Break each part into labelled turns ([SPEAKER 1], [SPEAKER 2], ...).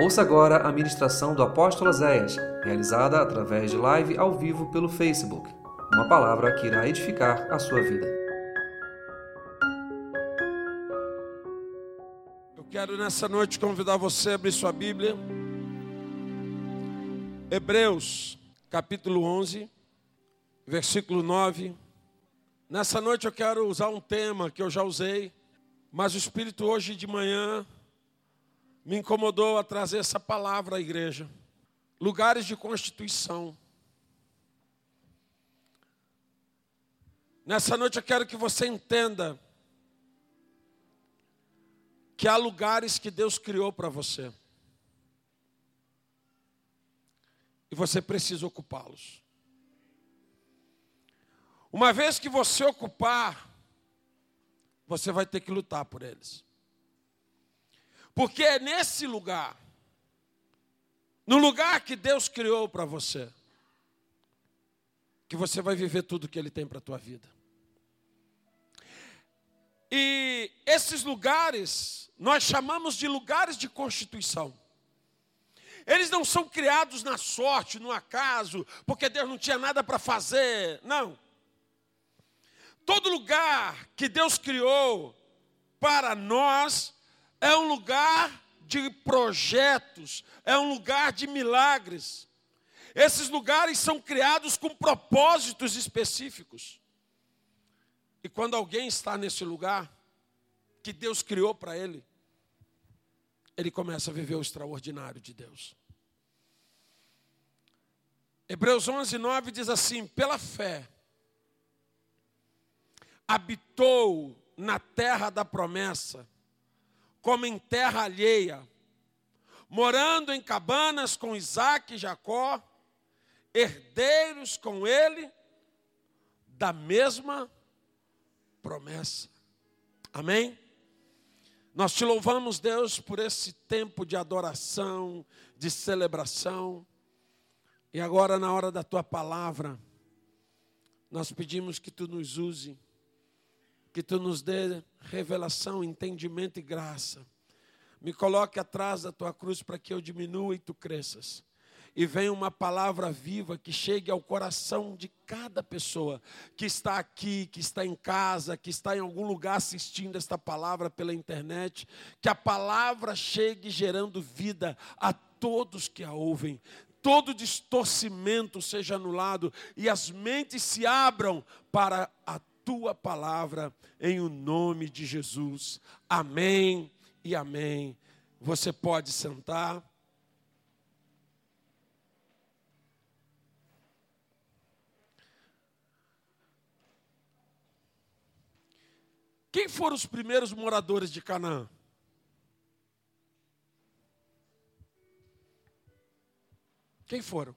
[SPEAKER 1] Ouça agora a ministração do apóstolo Zéias, realizada através de live ao vivo pelo Facebook. Uma palavra que irá edificar a sua vida.
[SPEAKER 2] Eu quero nessa noite convidar você a abrir sua Bíblia. Hebreus, capítulo 11, versículo 9. Nessa noite eu quero usar um tema que eu já usei, mas o Espírito hoje de manhã me incomodou a trazer essa palavra à igreja. Lugares de constituição. Nessa noite eu quero que você entenda que há lugares que Deus criou para você. E você precisa ocupá-los. Uma vez que você ocupar, você vai ter que lutar por eles. Porque é nesse lugar, no lugar que Deus criou para você, que você vai viver tudo que Ele tem para a tua vida. E esses lugares, nós chamamos de lugares de constituição. Eles não são criados na sorte, no acaso, porque Deus não tinha nada para fazer. Não. Todo lugar que Deus criou para nós é um lugar de projetos, é um lugar de milagres. Esses lugares são criados com propósitos específicos. E quando alguém está nesse lugar, que Deus criou para ele, ele começa a viver o extraordinário de Deus. Hebreus 11, 9 diz assim: pela fé, habitou na terra da promessa como em terra alheia, morando em cabanas com Isaac e Jacó, herdeiros com ele da mesma promessa. Amém? Nós te louvamos, Deus, por esse tempo de adoração, de celebração. E agora, na hora da tua palavra, nós pedimos que tu nos use que tu nos dê revelação, entendimento e graça. Me coloque atrás da tua cruz para que eu diminua e tu cresças. E venha uma palavra viva que chegue ao coração de cada pessoa que está aqui, que está em casa, que está em algum lugar assistindo esta palavra pela internet. Que a palavra chegue gerando vida a todos que a ouvem todo distorcimento seja anulado e as mentes se abram para a tua palavra, em o nome de Jesus. Amém e amém. Você pode sentar. Quem foram os primeiros moradores de Canaã? Quem foram?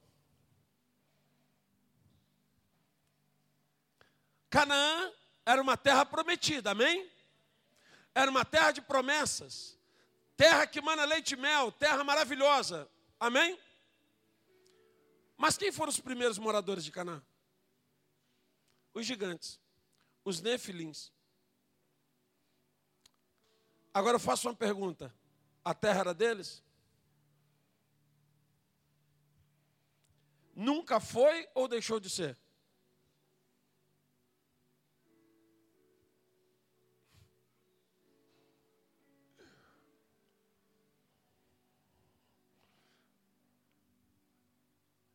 [SPEAKER 2] Canaã era uma terra prometida, amém? Era uma terra de promessas, terra que mana leite e mel, terra maravilhosa, amém? Mas quem foram os primeiros moradores de Canaã? Os gigantes, os nefilins. Agora eu faço uma pergunta: a terra era deles? Nunca foi ou deixou de ser?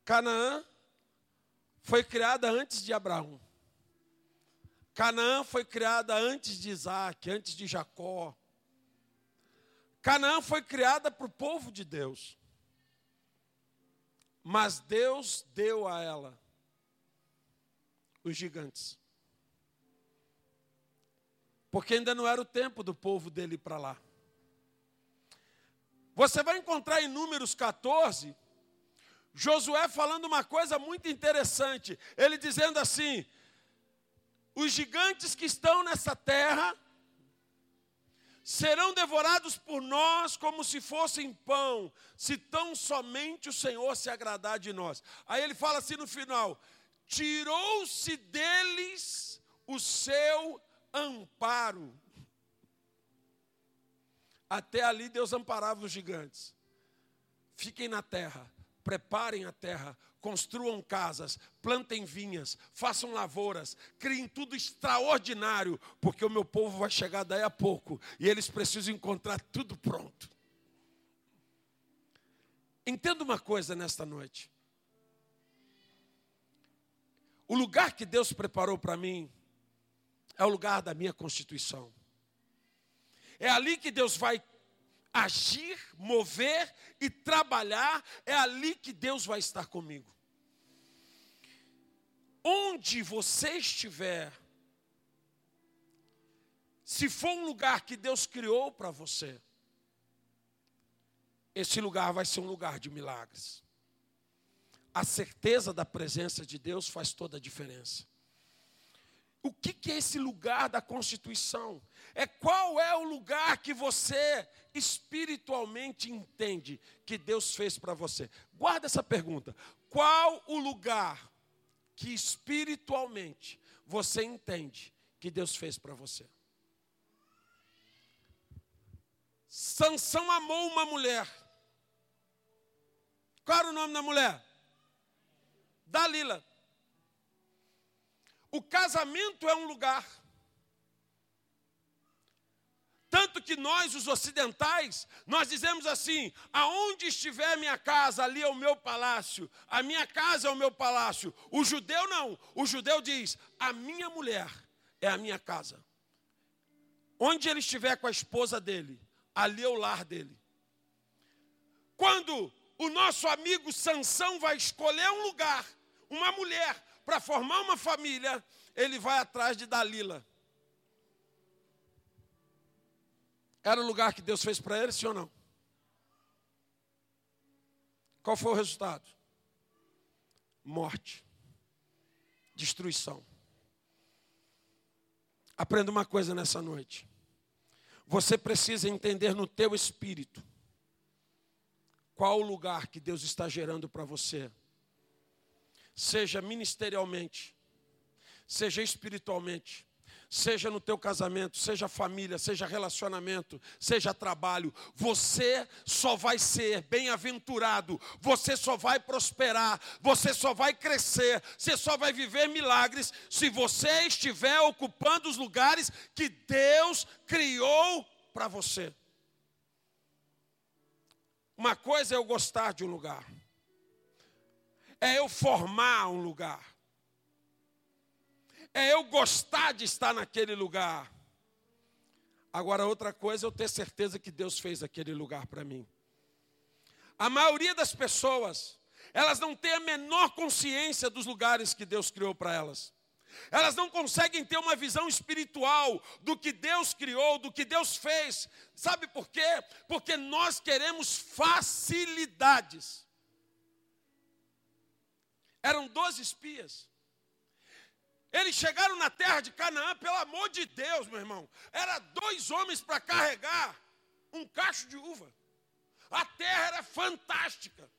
[SPEAKER 2] Canaã foi criada antes de Abraão. Canaã foi criada antes de Isaac, antes de Jacó. Canaã foi criada para o povo de Deus. Mas Deus deu a ela os gigantes. Porque ainda não era o tempo do povo dele para lá. Você vai encontrar em Números 14 Josué falando uma coisa muito interessante. Ele dizendo assim: os gigantes que estão nessa terra serão devorados por nós como se fossem pão, se tão somente o Senhor se agradar de nós. Aí ele fala assim no final: tirou-se deles o seu amparo. Até ali Deus amparava os gigantes. fiquem na terra, preparem a terra, construam casas, plantem vinhas, façam lavouras, criem tudo extraordinário, porque o meu povo vai chegar daí a pouco e eles precisam encontrar tudo pronto. Entenda uma coisa nesta noite. O lugar que Deus preparou para mim é o lugar da minha constituição. É ali que Deus vai agir, mover e trabalhar, é ali que Deus vai estar comigo. Onde você estiver, se for um lugar que Deus criou para você, esse lugar vai ser um lugar de milagres. A certeza da presença de Deus faz toda a diferença. O que, que é esse lugar da constituição? É qual é o lugar que você espiritualmente entende que Deus fez para você? Guarda essa pergunta. Qual o lugar que espiritualmente você entende que Deus fez para você? Sansão amou uma mulher. Qual era o nome da mulher? Dalila. O casamento é um lugar. Tanto que nós, os ocidentais, nós dizemos assim: aonde estiver minha casa, ali é o meu palácio. A minha casa é o meu palácio. O judeu não. O judeu diz: a minha mulher é a minha casa. Onde ele estiver com a esposa dele, ali é o lar dele. Quando o nosso amigo Sansão vai escolher um lugar, uma mulher, para formar uma família, ele vai atrás de Dalila. Era o lugar que Deus fez para ele, sim ou não? Qual foi o resultado? Morte, destruição. Aprenda uma coisa nessa noite. Você precisa entender no teu espírito qual o lugar que Deus está gerando para você. Seja ministerialmente, seja espiritualmente, seja no teu casamento, seja família, seja relacionamento, seja trabalho, você só vai ser bem-aventurado, você só vai prosperar, você só vai crescer, você só vai viver milagres se você estiver ocupando os lugares que Deus criou para você. Uma coisa é eu gostar de um lugar, é eu formar um lugar é eu gostar de estar naquele lugar. Agora, outra coisa eu ter certeza que Deus fez aquele lugar para mim. A maioria das pessoas, elas não têm a menor consciência dos lugares que Deus criou para elas. Elas não conseguem ter uma visão espiritual do que Deus criou, do que Deus fez. Sabe por quê? Porque nós queremos facilidades. Eram doze espias. Eles chegaram na terra de Canaã, pelo amor de Deus, meu irmão. Era dois homens para carregar um cacho de uva. A terra era fantástica.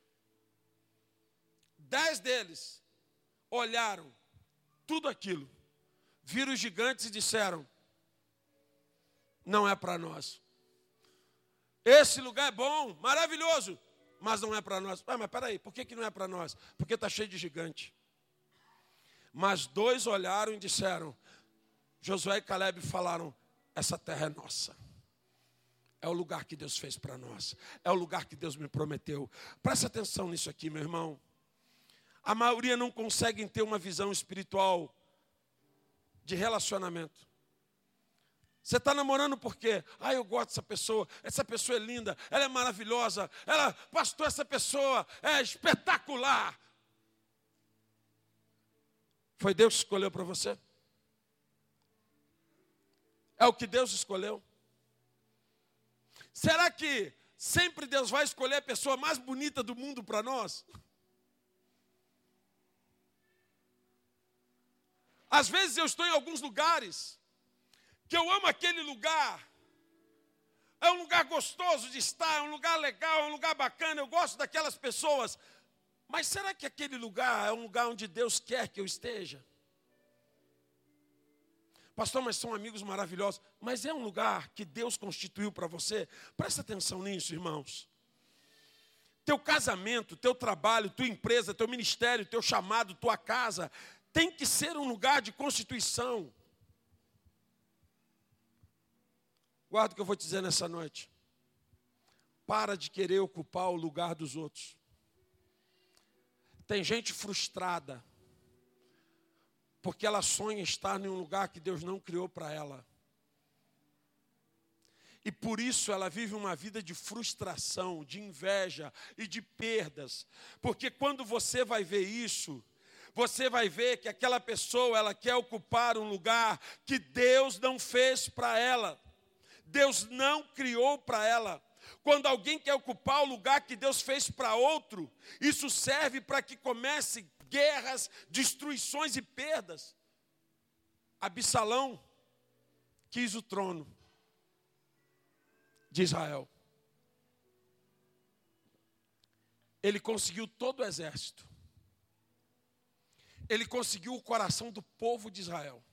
[SPEAKER 2] Dez deles olharam tudo aquilo, viram os gigantes e disseram: Não é para nós. Esse lugar é bom, maravilhoso, mas não é para nós. Ah, mas peraí, por que, que não é para nós? Porque está cheio de gigante. Mas dois olharam e disseram: Josué e Caleb falaram: essa terra é nossa. É o lugar que Deus fez para nós. É o lugar que Deus me prometeu. Preste atenção nisso aqui, meu irmão. A maioria não consegue ter uma visão espiritual de relacionamento. Você está namorando por quê? Ah, eu gosto dessa pessoa, essa pessoa é linda, ela é maravilhosa, ela, pastor, essa pessoa é espetacular. Foi Deus que escolheu para você? É o que Deus escolheu? Será que sempre Deus vai escolher a pessoa mais bonita do mundo para nós? Às vezes eu estou em alguns lugares que eu amo aquele lugar. É um lugar gostoso de estar, é um lugar legal, é um lugar bacana, eu gosto daquelas pessoas, mas será que aquele lugar é um lugar onde Deus quer que eu esteja? Pastor, mas são amigos maravilhosos. Mas é um lugar que Deus constituiu para você? Presta atenção nisso, irmãos. Teu casamento, teu trabalho, tua empresa, teu ministério, teu chamado, tua casa, tem que ser um lugar de constituição. Guarda o que eu vou te dizer nessa noite. Para de querer ocupar o lugar dos outros. Tem gente frustrada, porque ela sonha estar em um lugar que Deus não criou para ela. E por isso ela vive uma vida de frustração, de inveja e de perdas. Porque quando você vai ver isso, você vai ver que aquela pessoa, ela quer ocupar um lugar que Deus não fez para ela. Deus não criou para ela. Quando alguém quer ocupar o lugar que Deus fez para outro, isso serve para que comece guerras, destruições e perdas. Absalão quis o trono de Israel. Ele conseguiu todo o exército. Ele conseguiu o coração do povo de Israel.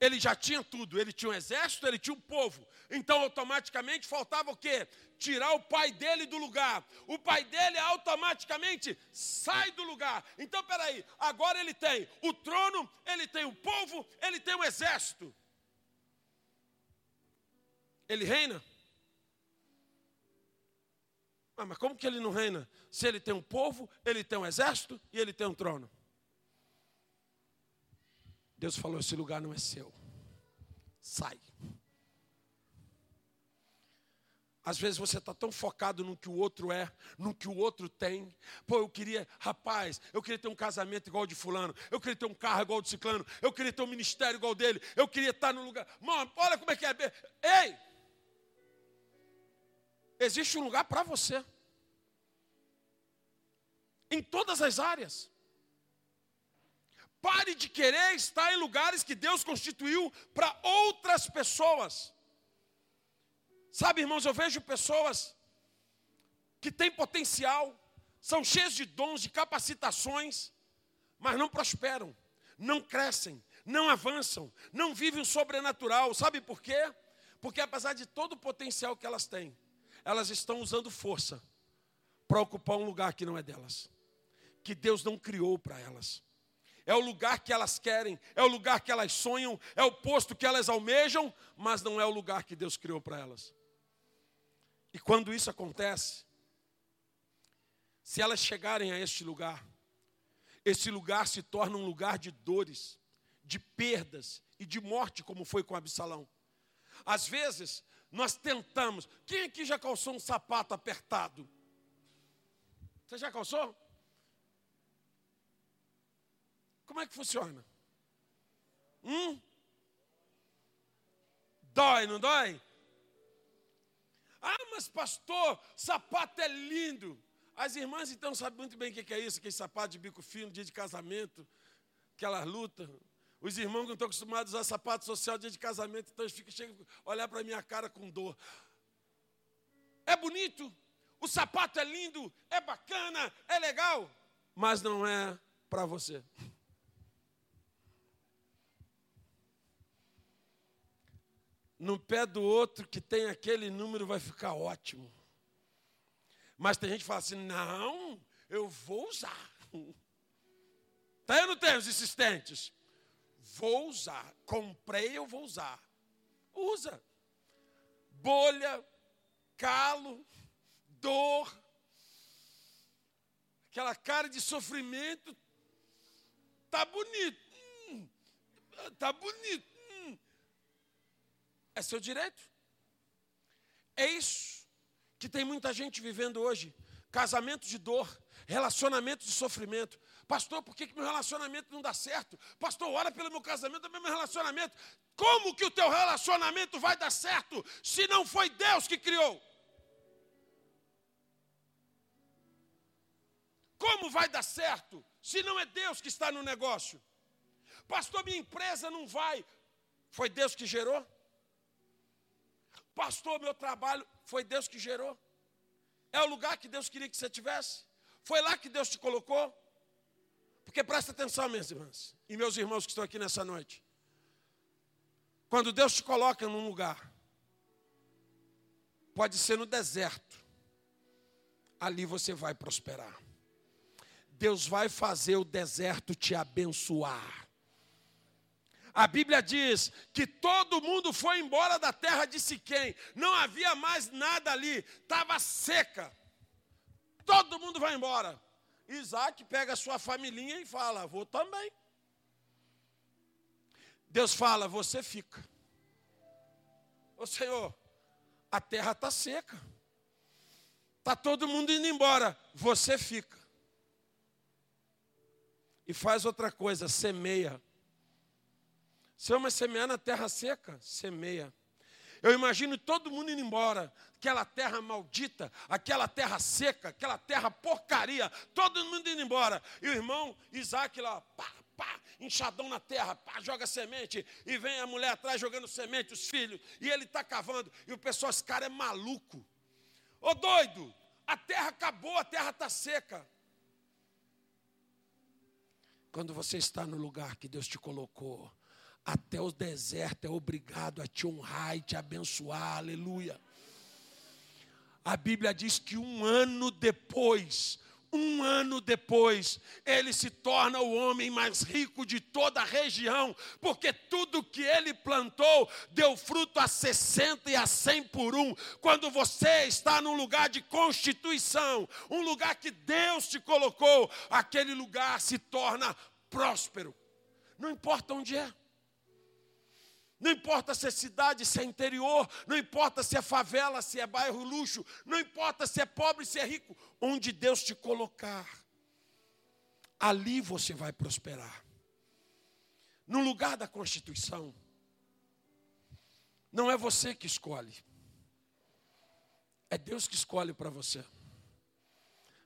[SPEAKER 2] Ele já tinha tudo, ele tinha um exército, ele tinha um povo. Então, automaticamente, faltava o quê? Tirar o pai dele do lugar. O pai dele automaticamente sai do lugar. Então, peraí, agora ele tem o trono, ele tem o povo, ele tem o exército. Ele reina? Ah, mas como que ele não reina? Se ele tem um povo, ele tem um exército e ele tem um trono. Deus falou: esse lugar não é seu. Sai. Às vezes você está tão focado no que o outro é, no que o outro tem. Pô, eu queria, rapaz, eu queria ter um casamento igual de fulano, eu queria ter um carro igual de ciclano, eu queria ter um ministério igual dele, eu queria estar no lugar. Mano, olha como é que é. Ei! Existe um lugar para você. Em todas as áreas. Pare de querer estar em lugares que Deus constituiu para outras pessoas. Sabe, irmãos, eu vejo pessoas que têm potencial, são cheias de dons, de capacitações, mas não prosperam, não crescem, não avançam, não vivem o sobrenatural. Sabe por quê? Porque apesar de todo o potencial que elas têm, elas estão usando força para ocupar um lugar que não é delas, que Deus não criou para elas é o lugar que elas querem, é o lugar que elas sonham, é o posto que elas almejam, mas não é o lugar que Deus criou para elas. E quando isso acontece, se elas chegarem a este lugar, esse lugar se torna um lugar de dores, de perdas e de morte, como foi com Absalão. Às vezes, nós tentamos. Quem aqui já calçou um sapato apertado? Você já calçou? Como é que funciona? Hum? Dói, não dói? Ah, mas pastor, sapato é lindo. As irmãs então sabem muito bem o que é isso, aquele sapato de bico fino, dia de casamento, aquela luta. Os irmãos que não estão acostumados a usar sapato social dia de casamento, então eles ficam chegam a olhar para a minha cara com dor. É bonito, o sapato é lindo, é bacana, é legal, mas não é para você. No pé do outro que tem aquele número vai ficar ótimo. Mas tem gente que fala assim: não, eu vou usar. Tá aí no tem os insistentes? Vou usar. Comprei, eu vou usar. Usa. Bolha, calo, dor, aquela cara de sofrimento. Tá bonito. Hum, tá bonito é seu direito. É isso que tem muita gente vivendo hoje. Casamento de dor, relacionamento de sofrimento. Pastor, por que, que meu relacionamento não dá certo? Pastor, ora pelo meu casamento, também meu relacionamento. Como que o teu relacionamento vai dar certo se não foi Deus que criou? Como vai dar certo se não é Deus que está no negócio? Pastor, minha empresa não vai. Foi Deus que gerou? Pastor, meu trabalho foi Deus que gerou. É o lugar que Deus queria que você tivesse. Foi lá que Deus te colocou. Porque presta atenção, minhas irmãs e meus irmãos que estão aqui nessa noite. Quando Deus te coloca num lugar, pode ser no deserto, ali você vai prosperar. Deus vai fazer o deserto te abençoar. A Bíblia diz que todo mundo foi embora da terra de Siquém, não havia mais nada ali, estava seca. Todo mundo vai embora. Isaac pega a sua familhinha e fala: Vou também. Deus fala: Você fica. Ô Senhor, a terra está seca. Está todo mundo indo embora. Você fica. E faz outra coisa, semeia. É uma semear na terra seca, semeia. Eu imagino todo mundo indo embora, aquela terra maldita, aquela terra seca, aquela terra porcaria, todo mundo indo embora. E o irmão Isaac lá, pá, pá, enxadão na terra, pá, joga semente, e vem a mulher atrás jogando semente, os filhos, e ele está cavando, e o pessoal, esse cara é maluco. Ô doido, a terra acabou, a terra está seca. Quando você está no lugar que Deus te colocou, até o deserto é obrigado a te honrar e te abençoar, aleluia. A Bíblia diz que um ano depois, um ano depois, ele se torna o homem mais rico de toda a região, porque tudo que ele plantou deu fruto a 60 e a 100 por um. Quando você está num lugar de constituição, um lugar que Deus te colocou, aquele lugar se torna próspero. Não importa onde é. Não importa se é cidade, se é interior, não importa se é favela, se é bairro luxo, não importa se é pobre, se é rico, onde Deus te colocar, ali você vai prosperar. No lugar da Constituição, não é você que escolhe, é Deus que escolhe para você.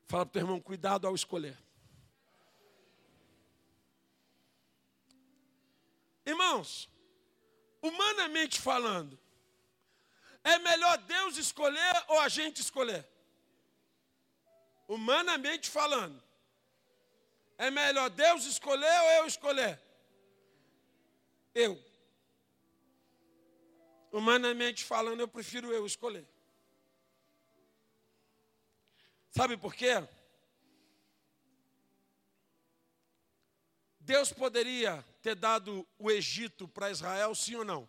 [SPEAKER 2] Fala para o teu irmão, cuidado ao escolher. Irmãos, humanamente falando, é melhor Deus escolher ou a gente escolher? Humanamente falando, é melhor Deus escolher ou eu escolher? Eu. Humanamente falando, eu prefiro eu escolher. Sabe por quê? Deus poderia ter dado o Egito para Israel, sim ou não?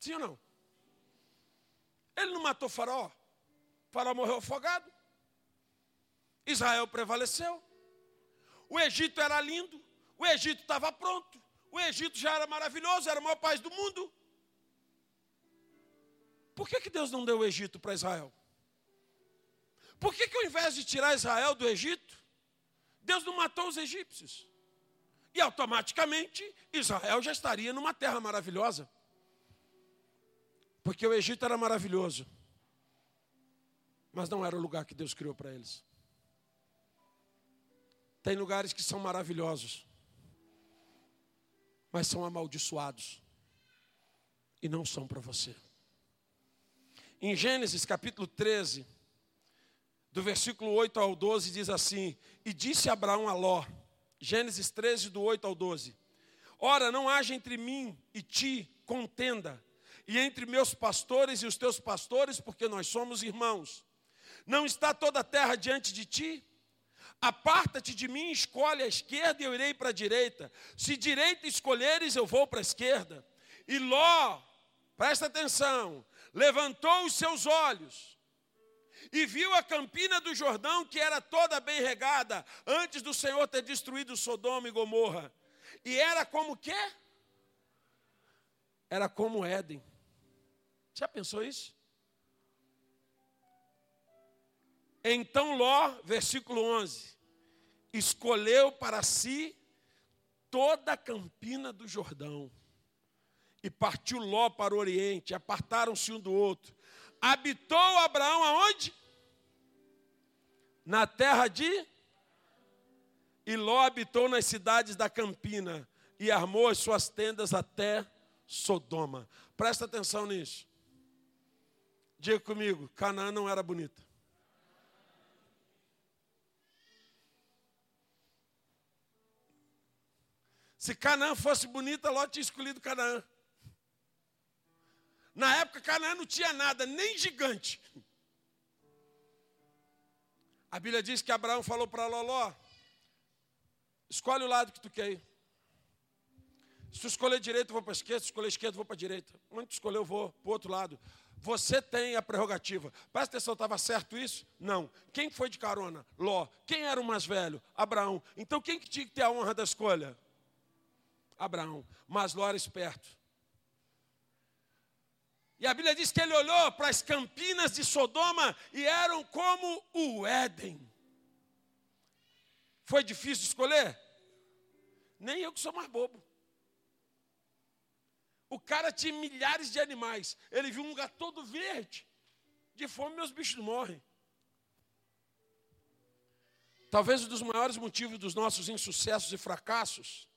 [SPEAKER 2] Sim ou não? Ele não matou Faraó. Faraó morreu afogado. Israel prevaleceu. O Egito era lindo. O Egito estava pronto. O Egito já era maravilhoso, era o maior país do mundo. Por que, que Deus não deu o Egito para Israel? Por que, que ao invés de tirar Israel do Egito, Deus não matou os egípcios. E automaticamente Israel já estaria numa terra maravilhosa. Porque o Egito era maravilhoso. Mas não era o lugar que Deus criou para eles. Tem lugares que são maravilhosos, mas são amaldiçoados. E não são para você. Em Gênesis capítulo 13, do versículo 8 ao 12, diz assim: E disse Abraão a Ló, Gênesis 13, do 8 ao 12: Ora, não haja entre mim e ti contenda, e entre meus pastores e os teus pastores, porque nós somos irmãos. Não está toda a terra diante de ti? Aparta-te de mim, escolhe a esquerda e eu irei para a direita. Se direita escolheres, eu vou para a esquerda. E Ló, presta atenção, levantou os seus olhos e viu a campina do Jordão, que era toda bem regada, antes do Senhor ter destruído Sodoma e Gomorra. E era como quê? Era como Éden. Já pensou isso? Então Ló, versículo 11, escolheu para si toda a campina do Jordão. E partiu Ló para o oriente, apartaram-se um do outro habitou Abraão aonde? Na terra de e Ló habitou nas cidades da Campina e armou as suas tendas até Sodoma. Presta atenção nisso. Diga comigo, Canaã não era bonita. Se Canaã fosse bonita, Ló tinha escolhido Canaã. Na época, Canaã não tinha nada, nem gigante. A Bíblia diz que Abraão falou para Loló: escolhe o lado que tu quer ir. Se tu escolher direito, eu vou para a esquerda, se escolher esquerda, eu vou para a direita. Onde tu escolher, eu vou para o outro lado. Você tem a prerrogativa. Presta atenção, estava certo isso? Não. Quem foi de carona? Ló. Quem era o mais velho? Abraão. Então quem que tinha que ter a honra da escolha? Abraão. Mas Ló era esperto. E a Bíblia diz que ele olhou para as campinas de Sodoma e eram como o Éden. Foi difícil escolher? Nem eu que sou mais bobo. O cara tinha milhares de animais. Ele viu um lugar todo verde. De fome, meus bichos morrem. Talvez um dos maiores motivos dos nossos insucessos e fracassos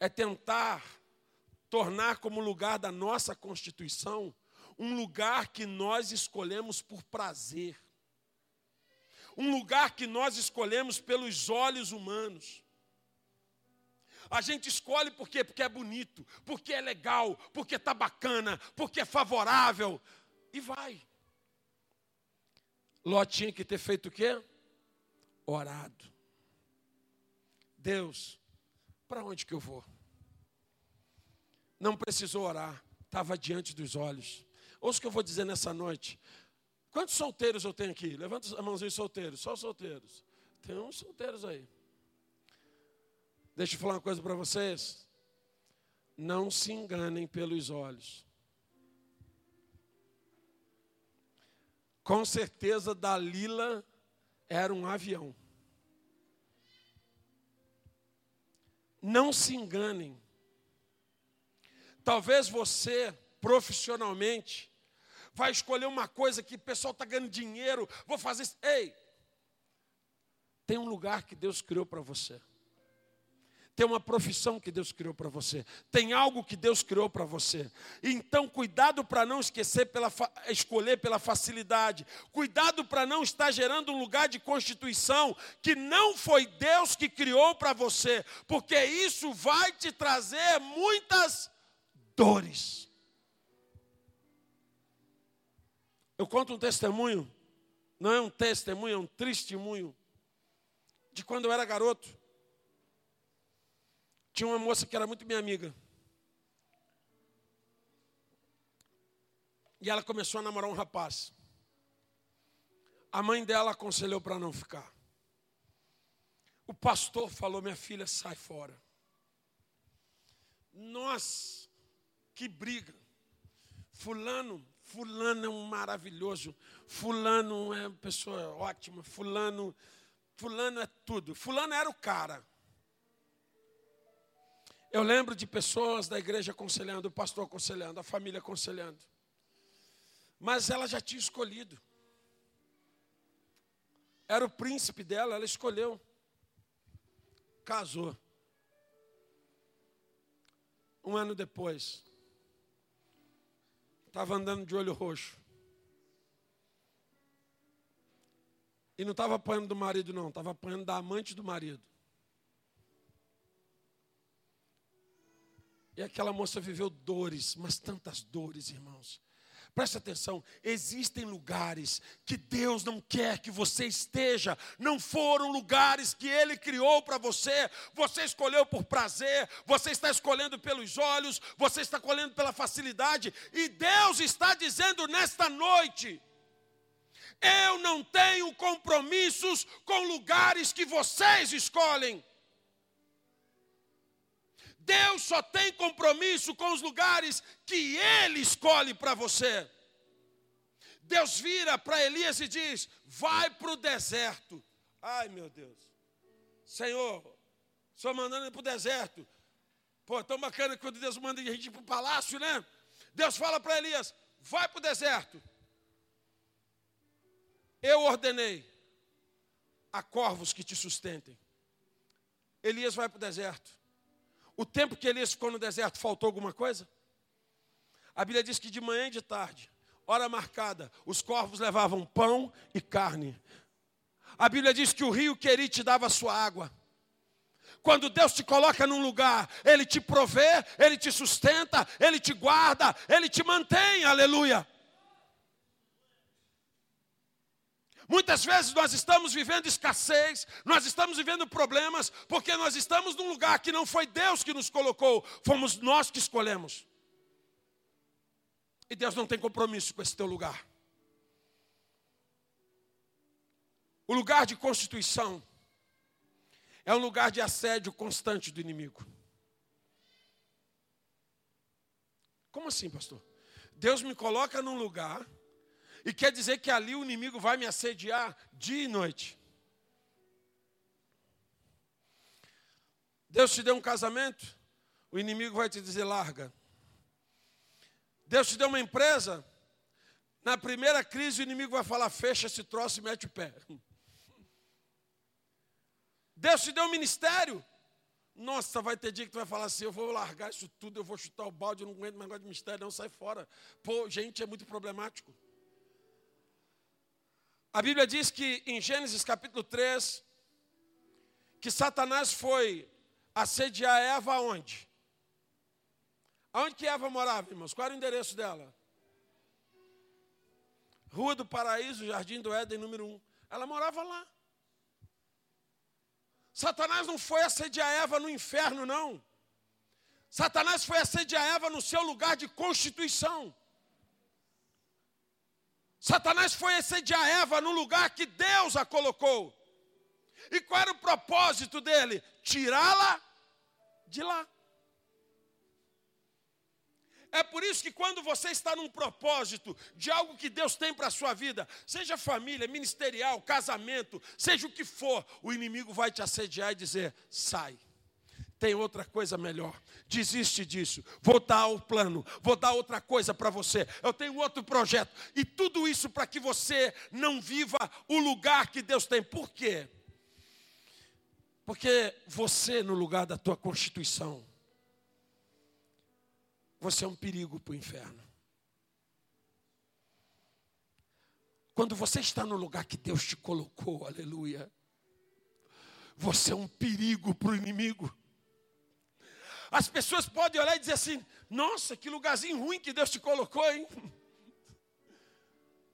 [SPEAKER 2] é tentar tornar como lugar da nossa constituição um lugar que nós escolhemos por prazer. Um lugar que nós escolhemos pelos olhos humanos. A gente escolhe por quê? Porque é bonito, porque é legal, porque está bacana, porque é favorável. E vai. Ló tinha que ter feito o quê? Orado. Deus, para onde que eu vou? Não precisou orar, estava diante dos olhos. Ouça o que eu vou dizer nessa noite. Quantos solteiros eu tenho aqui? Levanta a mãozinha solteiros, só solteiros. Tem uns solteiros aí. Deixa eu falar uma coisa para vocês. Não se enganem pelos olhos. Com certeza, Dalila era um avião. Não se enganem. Talvez você, profissionalmente, vai escolher uma coisa que o pessoal está ganhando dinheiro, vou fazer isso. Ei, tem um lugar que Deus criou para você. Tem uma profissão que Deus criou para você. Tem algo que Deus criou para você. Então, cuidado para não esquecer pela escolher pela facilidade. Cuidado para não estar gerando um lugar de constituição que não foi Deus que criou para você, porque isso vai te trazer muitas dores. Eu conto um testemunho, não é um testemunho, é um testemunho de quando eu era garoto. Tinha uma moça que era muito minha amiga. E ela começou a namorar um rapaz. A mãe dela aconselhou para não ficar. O pastor falou: Minha filha, sai fora. Nossa, que briga. Fulano, Fulano é um maravilhoso. Fulano é uma pessoa ótima. Fulano, Fulano é tudo. Fulano era o cara. Eu lembro de pessoas da igreja aconselhando, o pastor aconselhando, a família aconselhando. Mas ela já tinha escolhido. Era o príncipe dela, ela escolheu. Casou. Um ano depois, estava andando de olho roxo. E não estava apanhando do marido, não, estava apanhando da amante do marido. E aquela moça viveu dores, mas tantas dores, irmãos. Presta atenção, existem lugares que Deus não quer que você esteja, não foram lugares que Ele criou para você, você escolheu por prazer, você está escolhendo pelos olhos, você está escolhendo pela facilidade, e Deus está dizendo nesta noite: eu não tenho compromissos com lugares que vocês escolhem. Deus só tem compromisso com os lugares que Ele escolhe para você. Deus vira para Elias e diz: Vai para o deserto. Ai meu Deus, Senhor, só mandando ir para o deserto. Pô, tão bacana quando Deus manda a gente ir para o palácio, né? Deus fala para Elias: Vai para o deserto. Eu ordenei a corvos que te sustentem. Elias vai para o deserto. O tempo que Elias ficou no deserto, faltou alguma coisa? A Bíblia diz que de manhã e de tarde, hora marcada, os corvos levavam pão e carne. A Bíblia diz que o rio Querite dava sua água. Quando Deus te coloca num lugar, Ele te provê, Ele te sustenta, Ele te guarda, Ele te mantém, aleluia. Muitas vezes nós estamos vivendo escassez, nós estamos vivendo problemas, porque nós estamos num lugar que não foi Deus que nos colocou, fomos nós que escolhemos. E Deus não tem compromisso com esse teu lugar. O lugar de constituição é um lugar de assédio constante do inimigo. Como assim, pastor? Deus me coloca num lugar e quer dizer que ali o inimigo vai me assediar dia e noite. Deus te deu um casamento, o inimigo vai te dizer larga. Deus te deu uma empresa, na primeira crise o inimigo vai falar fecha esse troço e mete o pé. Deus te deu um ministério, nossa, vai ter dia que tu vai falar assim: eu vou largar isso tudo, eu vou chutar o balde, eu não aguento mais negócio de mistério, não, sai fora. Pô, gente, é muito problemático. A Bíblia diz que em Gênesis capítulo 3, que Satanás foi assediar Eva aonde? Aonde que Eva morava, irmãos? Qual era o endereço dela? Rua do Paraíso, Jardim do Éden, número 1. Ela morava lá. Satanás não foi assediar Eva no inferno, não. Satanás foi assediar Eva no seu lugar de constituição. Satanás foi assediar Eva no lugar que Deus a colocou. E qual era o propósito dele? Tirá-la de lá. É por isso que quando você está num propósito de algo que Deus tem para a sua vida, seja família, ministerial, casamento, seja o que for, o inimigo vai te assediar e dizer: sai. Tem outra coisa melhor. Desiste disso. Vou dar o plano. Vou dar outra coisa para você. Eu tenho outro projeto. E tudo isso para que você não viva o lugar que Deus tem. Por quê? Porque você, no lugar da tua constituição, você é um perigo para o inferno. Quando você está no lugar que Deus te colocou, aleluia, você é um perigo para o inimigo. As pessoas podem olhar e dizer assim: nossa, que lugarzinho ruim que Deus te colocou, hein?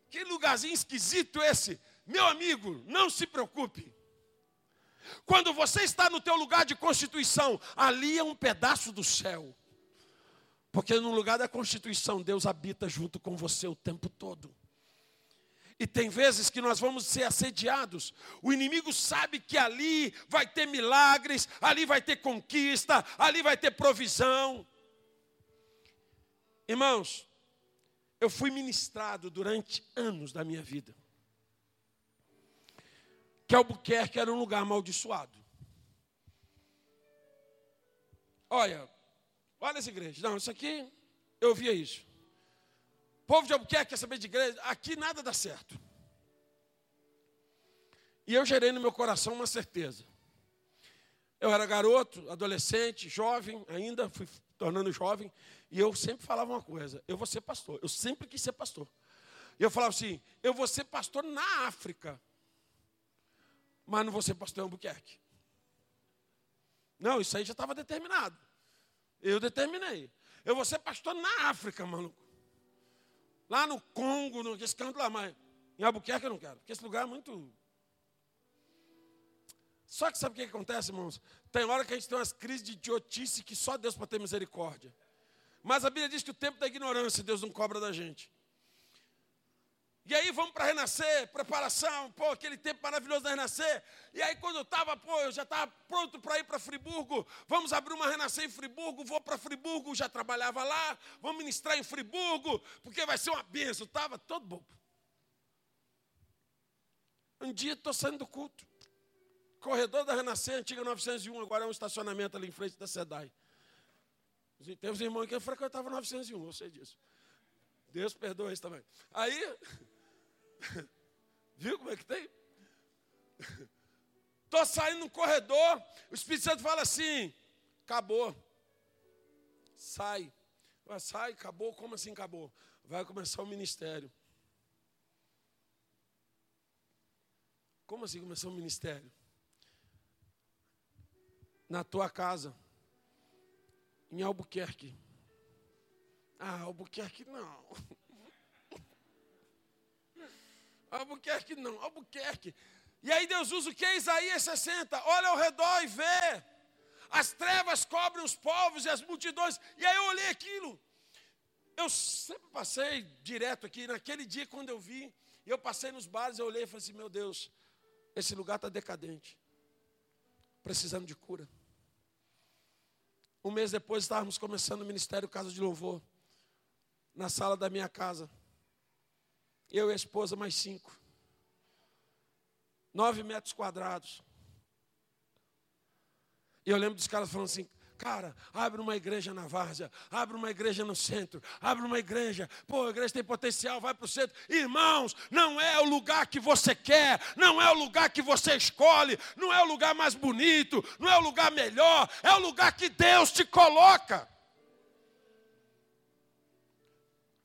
[SPEAKER 2] Que lugarzinho esquisito esse. Meu amigo, não se preocupe. Quando você está no teu lugar de constituição, ali é um pedaço do céu. Porque no lugar da constituição, Deus habita junto com você o tempo todo. E tem vezes que nós vamos ser assediados. O inimigo sabe que ali vai ter milagres, ali vai ter conquista, ali vai ter provisão. Irmãos, eu fui ministrado durante anos da minha vida. Que Albuquerque era um lugar amaldiçoado. Olha, Olha essa igreja. Não, isso aqui, eu via isso. Povo de Albuquerque quer saber de igreja. Aqui nada dá certo. E eu gerei no meu coração uma certeza. Eu era garoto, adolescente, jovem, ainda fui tornando jovem, e eu sempre falava uma coisa: eu vou ser pastor. Eu sempre quis ser pastor. E eu falava assim: eu vou ser pastor na África, mas não vou ser pastor em Albuquerque. Não, isso aí já estava determinado. Eu determinei. Eu vou ser pastor na África, maluco. Lá no Congo, no, canto lá, mas em Albuquerque eu não quero, porque esse lugar é muito. Só que sabe o que, acontece, irmãos? Tem hora que a gente tem umas crises de idiotice que só Deus pode ter misericórdia. Mas a Bíblia diz que o tempo da ignorância Deus não cobra da gente. E aí vamos para renascer, preparação, pô, aquele tempo maravilhoso da renascer. E aí quando eu estava, pô, eu já estava pronto para ir para Friburgo. Vamos abrir uma renascer em Friburgo, vou para Friburgo, já trabalhava lá. Vamos ministrar em Friburgo, porque vai ser uma benção. Estava todo bobo. Um dia estou saindo do culto. Corredor da Renascer, antiga 901, agora é um estacionamento ali em frente da SEDAI. Tem uns irmãos que frequentavam 901, eu sei disso. Deus perdoa isso também. Aí, Viu como é que tem? Estou saindo no corredor, o Espírito Santo fala assim: acabou. Sai. Sai, acabou. Como assim acabou? Vai começar o ministério. Como assim começar o ministério? Na tua casa, em Albuquerque. Ah, Albuquerque não. Albuquerque não, Albuquerque. E aí Deus usa o que? Isaías 60. Olha ao redor e vê. As trevas cobrem os povos e as multidões. E aí eu olhei aquilo. Eu sempre passei direto aqui. Naquele dia, quando eu vi, eu passei nos bares, eu olhei e falei assim: Meu Deus, esse lugar está decadente. Precisando de cura. Um mês depois, estávamos começando o ministério Casa de Louvor. Na sala da minha casa. Eu e a esposa, mais cinco. Nove metros quadrados. E eu lembro dos caras falando assim: Cara, abre uma igreja na várzea, abre uma igreja no centro, abre uma igreja. Pô, a igreja tem potencial, vai para o centro. Irmãos, não é o lugar que você quer, não é o lugar que você escolhe, não é o lugar mais bonito, não é o lugar melhor, é o lugar que Deus te coloca.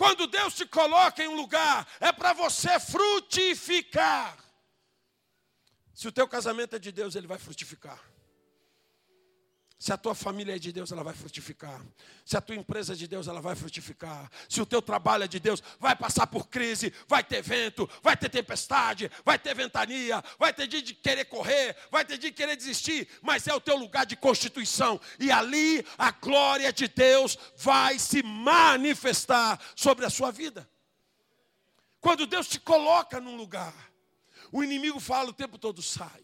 [SPEAKER 2] Quando Deus te coloca em um lugar, é para você frutificar. Se o teu casamento é de Deus, ele vai frutificar. Se a tua família é de Deus, ela vai frutificar. Se a tua empresa é de Deus, ela vai frutificar. Se o teu trabalho é de Deus, vai passar por crise, vai ter vento, vai ter tempestade, vai ter ventania, vai ter dia de querer correr, vai ter dia de querer desistir, mas é o teu lugar de constituição. E ali a glória de Deus vai se manifestar sobre a sua vida. Quando Deus te coloca num lugar, o inimigo fala o tempo todo: sai,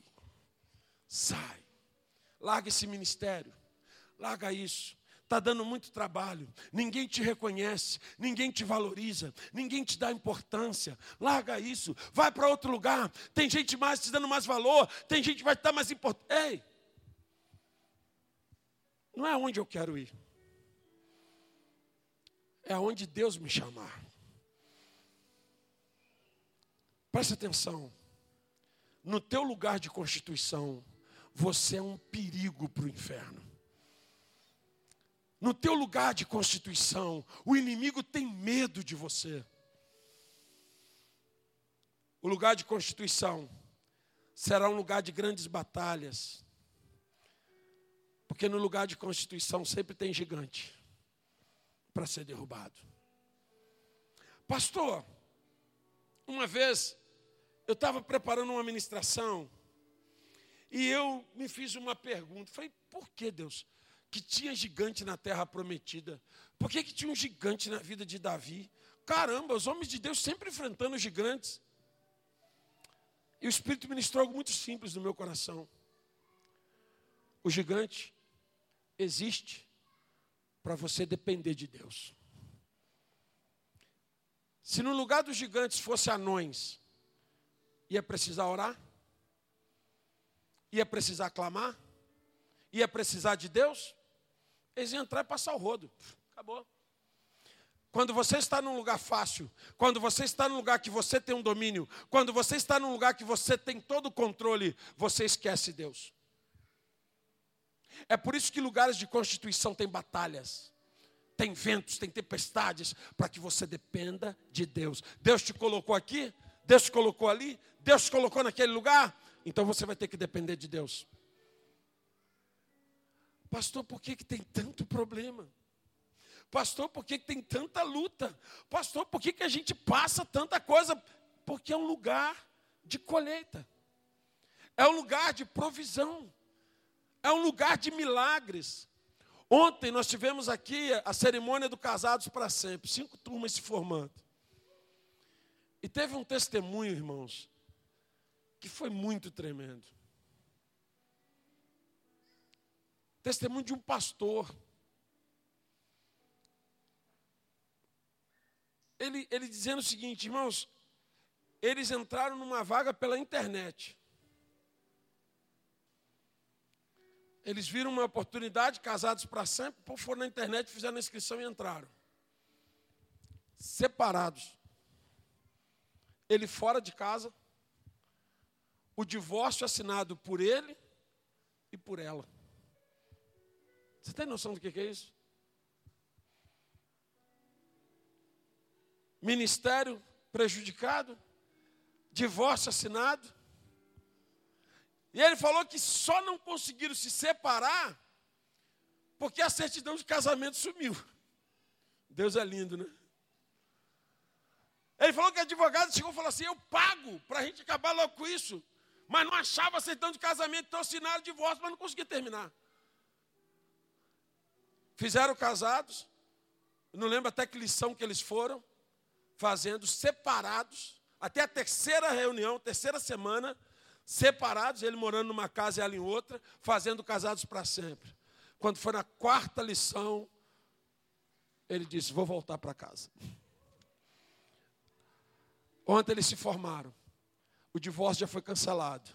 [SPEAKER 2] sai larga esse ministério, larga isso. Está dando muito trabalho, ninguém te reconhece, ninguém te valoriza, ninguém te dá importância. Larga isso, vai para outro lugar. Tem gente mais te dando mais valor, tem gente que vai dar mais importância. Ei, não é onde eu quero ir, é aonde Deus me chamar. Preste atenção, no teu lugar de constituição, você é um perigo para o inferno. No teu lugar de constituição, o inimigo tem medo de você. O lugar de constituição será um lugar de grandes batalhas. Porque no lugar de constituição sempre tem gigante para ser derrubado. Pastor, uma vez eu estava preparando uma ministração e eu me fiz uma pergunta. Falei, por que Deus? Que tinha gigante na terra prometida. Por que, que tinha um gigante na vida de Davi? Caramba, os homens de Deus sempre enfrentando gigantes. E o Espírito ministrou algo muito simples no meu coração. O gigante existe para você depender de Deus. Se no lugar dos gigantes fosse anões, ia precisar orar? Ia precisar clamar? Ia precisar de Deus? Eles iam entrar e passar o rodo. Acabou. Quando você está num lugar fácil, quando você está num lugar que você tem um domínio, quando você está num lugar que você tem todo o controle, você esquece Deus. É por isso que lugares de constituição têm batalhas, tem ventos, tem tempestades, para que você dependa de Deus. Deus te colocou aqui, Deus te colocou ali, Deus te colocou naquele lugar, então você vai ter que depender de Deus. Pastor, por que, que tem tanto problema? Pastor, por que, que tem tanta luta? Pastor, por que, que a gente passa tanta coisa? Porque é um lugar de colheita, é um lugar de provisão, é um lugar de milagres. Ontem nós tivemos aqui a cerimônia do Casados para Sempre, cinco turmas se formando. E teve um testemunho, irmãos, que foi muito tremendo. Testemunho de um pastor. Ele, ele dizendo o seguinte, irmãos, eles entraram numa vaga pela internet. Eles viram uma oportunidade, casados para sempre, foram na internet, fizeram a inscrição e entraram. Separados. Ele fora de casa, o divórcio assinado por ele e por ela. Você tem noção do que é isso? Ministério prejudicado, divórcio assinado. E ele falou que só não conseguiram se separar porque a certidão de casamento sumiu. Deus é lindo, né? Ele falou que advogado chegou e falou assim: Eu pago para a gente acabar logo com isso. Mas não achava aceitando de casamento, então assinaram divórcio, mas não conseguia terminar. Fizeram casados, não lembro até que lição que eles foram, fazendo separados, até a terceira reunião, terceira semana, separados, ele morando numa casa e ela em outra, fazendo casados para sempre. Quando foi na quarta lição, ele disse: Vou voltar para casa. Ontem eles se formaram. O divórcio já foi cancelado.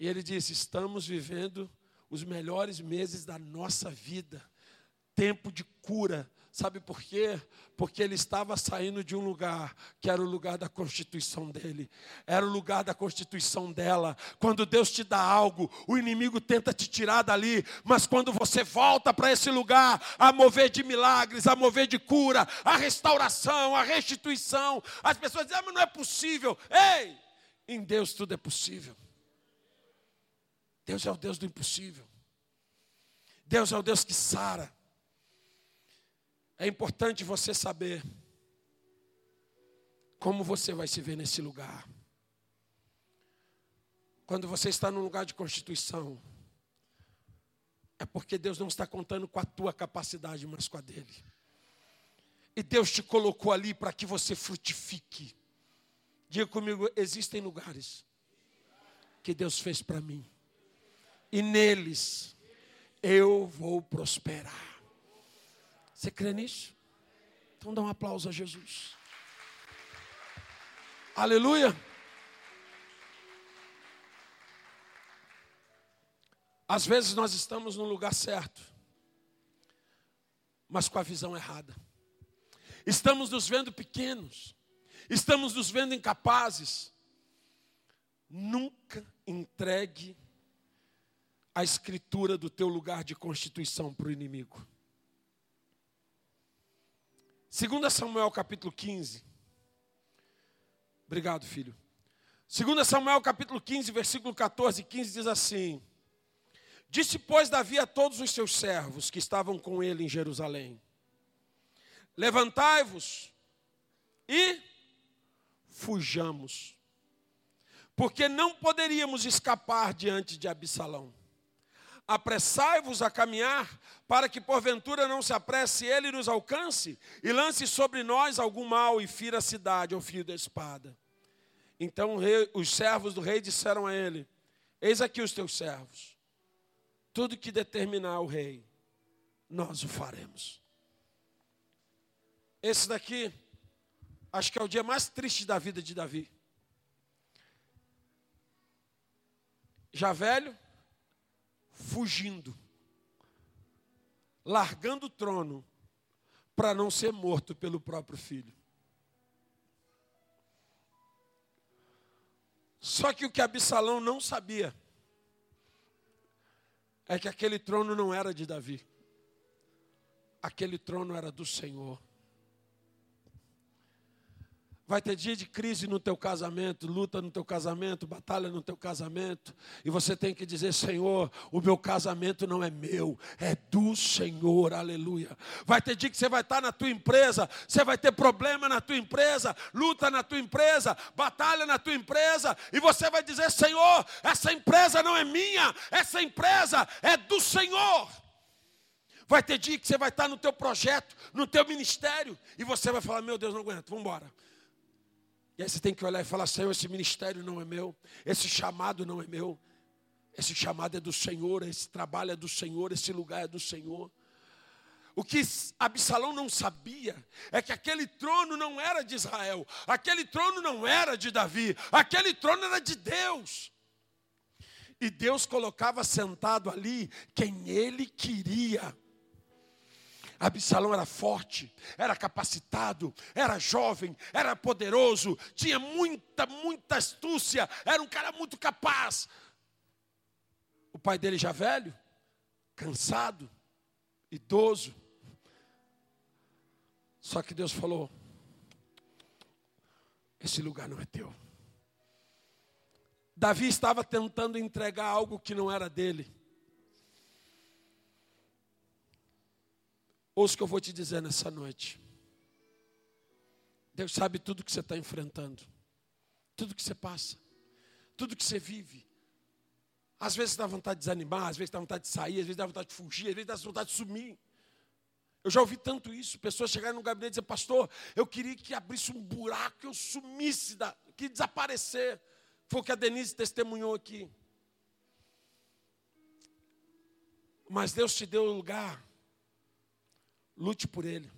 [SPEAKER 2] E ele disse: Estamos vivendo os melhores meses da nossa vida. Tempo de cura, Sabe por quê? Porque ele estava saindo de um lugar que era o lugar da constituição dele, era o lugar da constituição dela. Quando Deus te dá algo, o inimigo tenta te tirar dali, mas quando você volta para esse lugar, a mover de milagres, a mover de cura, a restauração, a restituição, as pessoas dizem, ah, mas não é possível. Ei, em Deus tudo é possível. Deus é o Deus do impossível. Deus é o Deus que sara. É importante você saber como você vai se ver nesse lugar. Quando você está num lugar de constituição, é porque Deus não está contando com a tua capacidade, mas com a dele. E Deus te colocou ali para que você frutifique. Diga comigo: existem lugares que Deus fez para mim, e neles eu vou prosperar. Você crê nisso? Então dá um aplauso a Jesus. Aleluia. Às vezes nós estamos no lugar certo, mas com a visão errada. Estamos nos vendo pequenos, estamos nos vendo incapazes. Nunca entregue a escritura do teu lugar de constituição para o inimigo. 2 Samuel capítulo 15. Obrigado, filho. 2 Samuel capítulo 15, versículo 14 e 15 diz assim: Disse, pois, Davi a todos os seus servos que estavam com ele em Jerusalém: Levantai-vos e fujamos, porque não poderíamos escapar diante de Absalão apressai-vos a caminhar, para que porventura não se apresse ele e nos alcance, e lance sobre nós algum mal e fira a cidade ao fio da espada. Então rei, os servos do rei disseram a ele: Eis aqui os teus servos, tudo que determinar o rei, nós o faremos. Esse daqui, acho que é o dia mais triste da vida de Davi. Já velho, fugindo, largando o trono para não ser morto pelo próprio filho. Só que o que Absalão não sabia é que aquele trono não era de Davi, aquele trono era do Senhor. Vai ter dia de crise no teu casamento, luta no teu casamento, batalha no teu casamento, e você tem que dizer: Senhor, o meu casamento não é meu, é do Senhor, aleluia. Vai ter dia que você vai estar na tua empresa, você vai ter problema na tua empresa, luta na tua empresa, batalha na tua empresa, e você vai dizer: Senhor, essa empresa não é minha, essa empresa é do Senhor. Vai ter dia que você vai estar no teu projeto, no teu ministério, e você vai falar: Meu Deus, não aguento, vamos embora. E aí você tem que olhar e falar: Senhor, esse ministério não é meu, esse chamado não é meu, esse chamado é do Senhor, esse trabalho é do Senhor, esse lugar é do Senhor. O que Absalão não sabia é que aquele trono não era de Israel, aquele trono não era de Davi, aquele trono era de Deus. E Deus colocava sentado ali quem ele queria. Absalão era forte, era capacitado, era jovem, era poderoso, tinha muita, muita astúcia, era um cara muito capaz. O pai dele já velho, cansado, idoso. Só que Deus falou: esse lugar não é teu. Davi estava tentando entregar algo que não era dele. Ouça o que eu vou te dizer nessa noite. Deus sabe tudo que você está enfrentando, tudo que você passa, tudo que você vive. Às vezes dá vontade de desanimar, às vezes dá vontade de sair, às vezes dá vontade de fugir, às vezes dá vontade de sumir. Eu já ouvi tanto isso, pessoas chegarem no gabinete e dizer, pastor, eu queria que abrisse um buraco, que eu sumisse, da, que desaparecer. Foi o que a Denise testemunhou aqui. Mas Deus te deu lugar, lute por ele.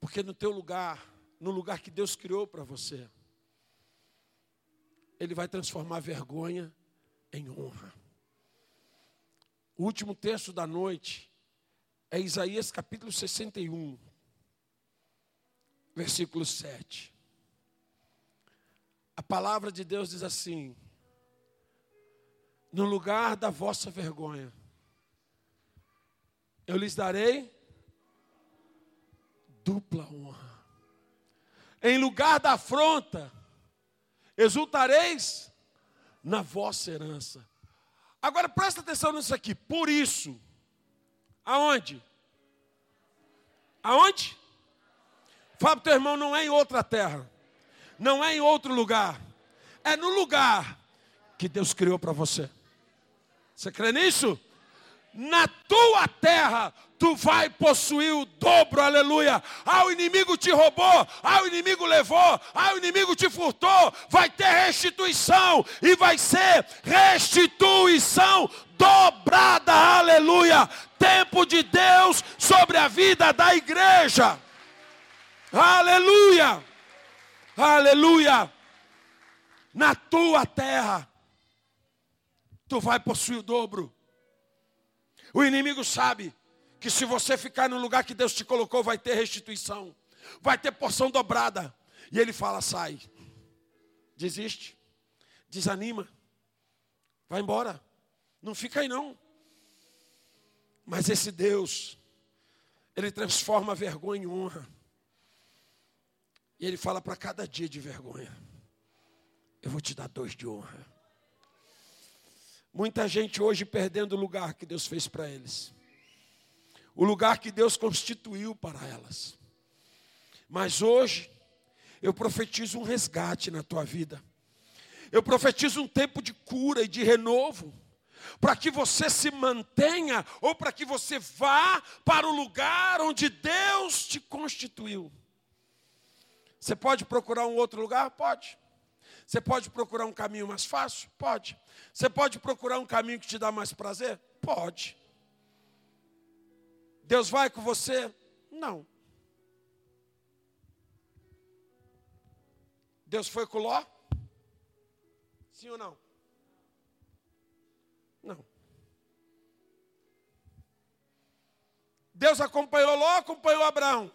[SPEAKER 2] Porque no teu lugar, no lugar que Deus criou para você, Ele vai transformar vergonha em honra. O último texto da noite é Isaías capítulo 61, versículo 7. A palavra de Deus diz assim: No lugar da vossa vergonha, eu lhes darei dupla honra. Em lugar da afronta, exultareis na vossa herança. Agora presta atenção nisso aqui. Por isso, aonde? Aonde? Fala para teu irmão, não é em outra terra, não é em outro lugar, é no lugar que Deus criou para você. Você crê nisso? Na tua terra tu vai possuir o dobro, aleluia. Ah, o inimigo te roubou, ah, o inimigo levou, ah, o inimigo te furtou, vai ter restituição e vai ser restituição dobrada, aleluia. Tempo de Deus sobre a vida da igreja, aleluia, aleluia. Na tua terra, tu vai possuir o dobro. O inimigo sabe que se você ficar no lugar que Deus te colocou, vai ter restituição, vai ter porção dobrada. E ele fala: sai, desiste, desanima, vai embora, não fica aí não. Mas esse Deus, ele transforma vergonha em honra. E ele fala para cada dia de vergonha: eu vou te dar dois de honra. Muita gente hoje perdendo o lugar que Deus fez para eles o lugar que Deus constituiu para elas. Mas hoje, eu profetizo um resgate na tua vida. Eu profetizo um tempo de cura e de renovo, para que você se mantenha ou para que você vá para o lugar onde Deus te constituiu. Você pode procurar um outro lugar? Pode. Você pode procurar um caminho mais fácil? Pode. Você pode procurar um caminho que te dá mais prazer? Pode. Deus vai com você? Não. Deus foi com Ló? Sim ou não? Não. Deus acompanhou Ló, acompanhou Abraão.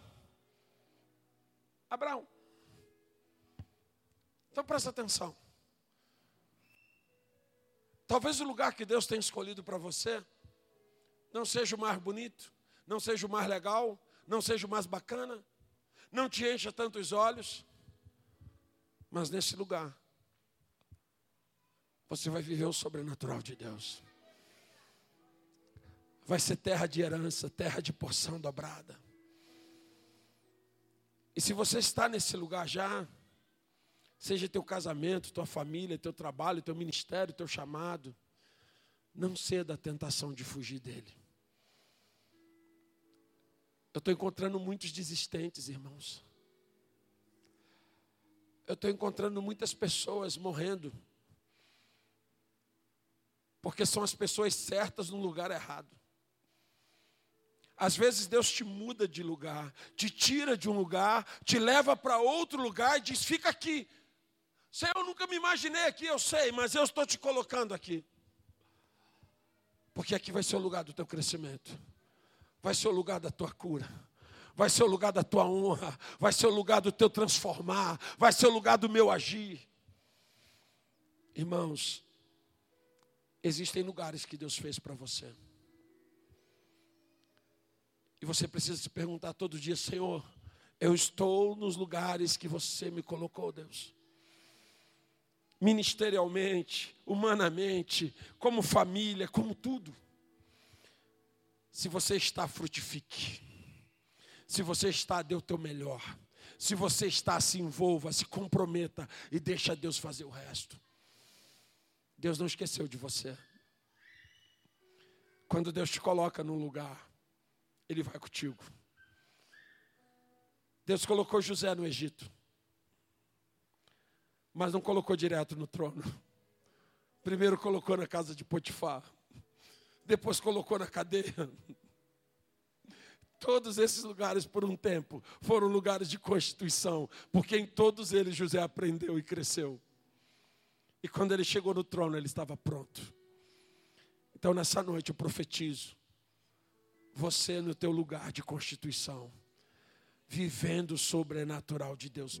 [SPEAKER 2] Abraão. Então presta atenção. Talvez o lugar que Deus tenha escolhido para você não seja o mais bonito, não seja o mais legal, não seja o mais bacana, não te encha tantos olhos, mas nesse lugar você vai viver o sobrenatural de Deus. Vai ser terra de herança, terra de porção dobrada. E se você está nesse lugar já, seja teu casamento, tua família, teu trabalho, teu ministério, teu chamado, não ceda à tentação de fugir dele. Eu estou encontrando muitos desistentes, irmãos. Eu estou encontrando muitas pessoas morrendo. Porque são as pessoas certas no lugar errado. Às vezes Deus te muda de lugar, te tira de um lugar, te leva para outro lugar e diz: fica aqui. Senhor, eu nunca me imaginei aqui, eu sei, mas eu estou te colocando aqui. Porque aqui vai ser o lugar do teu crescimento vai ser o lugar da tua cura. Vai ser o lugar da tua honra, vai ser o lugar do teu transformar, vai ser o lugar do meu agir. Irmãos, existem lugares que Deus fez para você. E você precisa se perguntar todo dia, Senhor, eu estou nos lugares que você me colocou, Deus. Ministerialmente, humanamente, como família, como tudo. Se você está, frutifique. Se você está, dê o teu melhor. Se você está, se envolva, se comprometa e deixa Deus fazer o resto. Deus não esqueceu de você. Quando Deus te coloca num lugar, Ele vai contigo. Deus colocou José no Egito, mas não colocou direto no trono. Primeiro colocou na casa de Potifar, depois colocou na cadeia. Todos esses lugares, por um tempo, foram lugares de constituição, porque em todos eles José aprendeu e cresceu. E quando ele chegou no trono, ele estava pronto. Então, nessa noite, eu profetizo: você no teu lugar de constituição, vivendo o sobrenatural de Deus.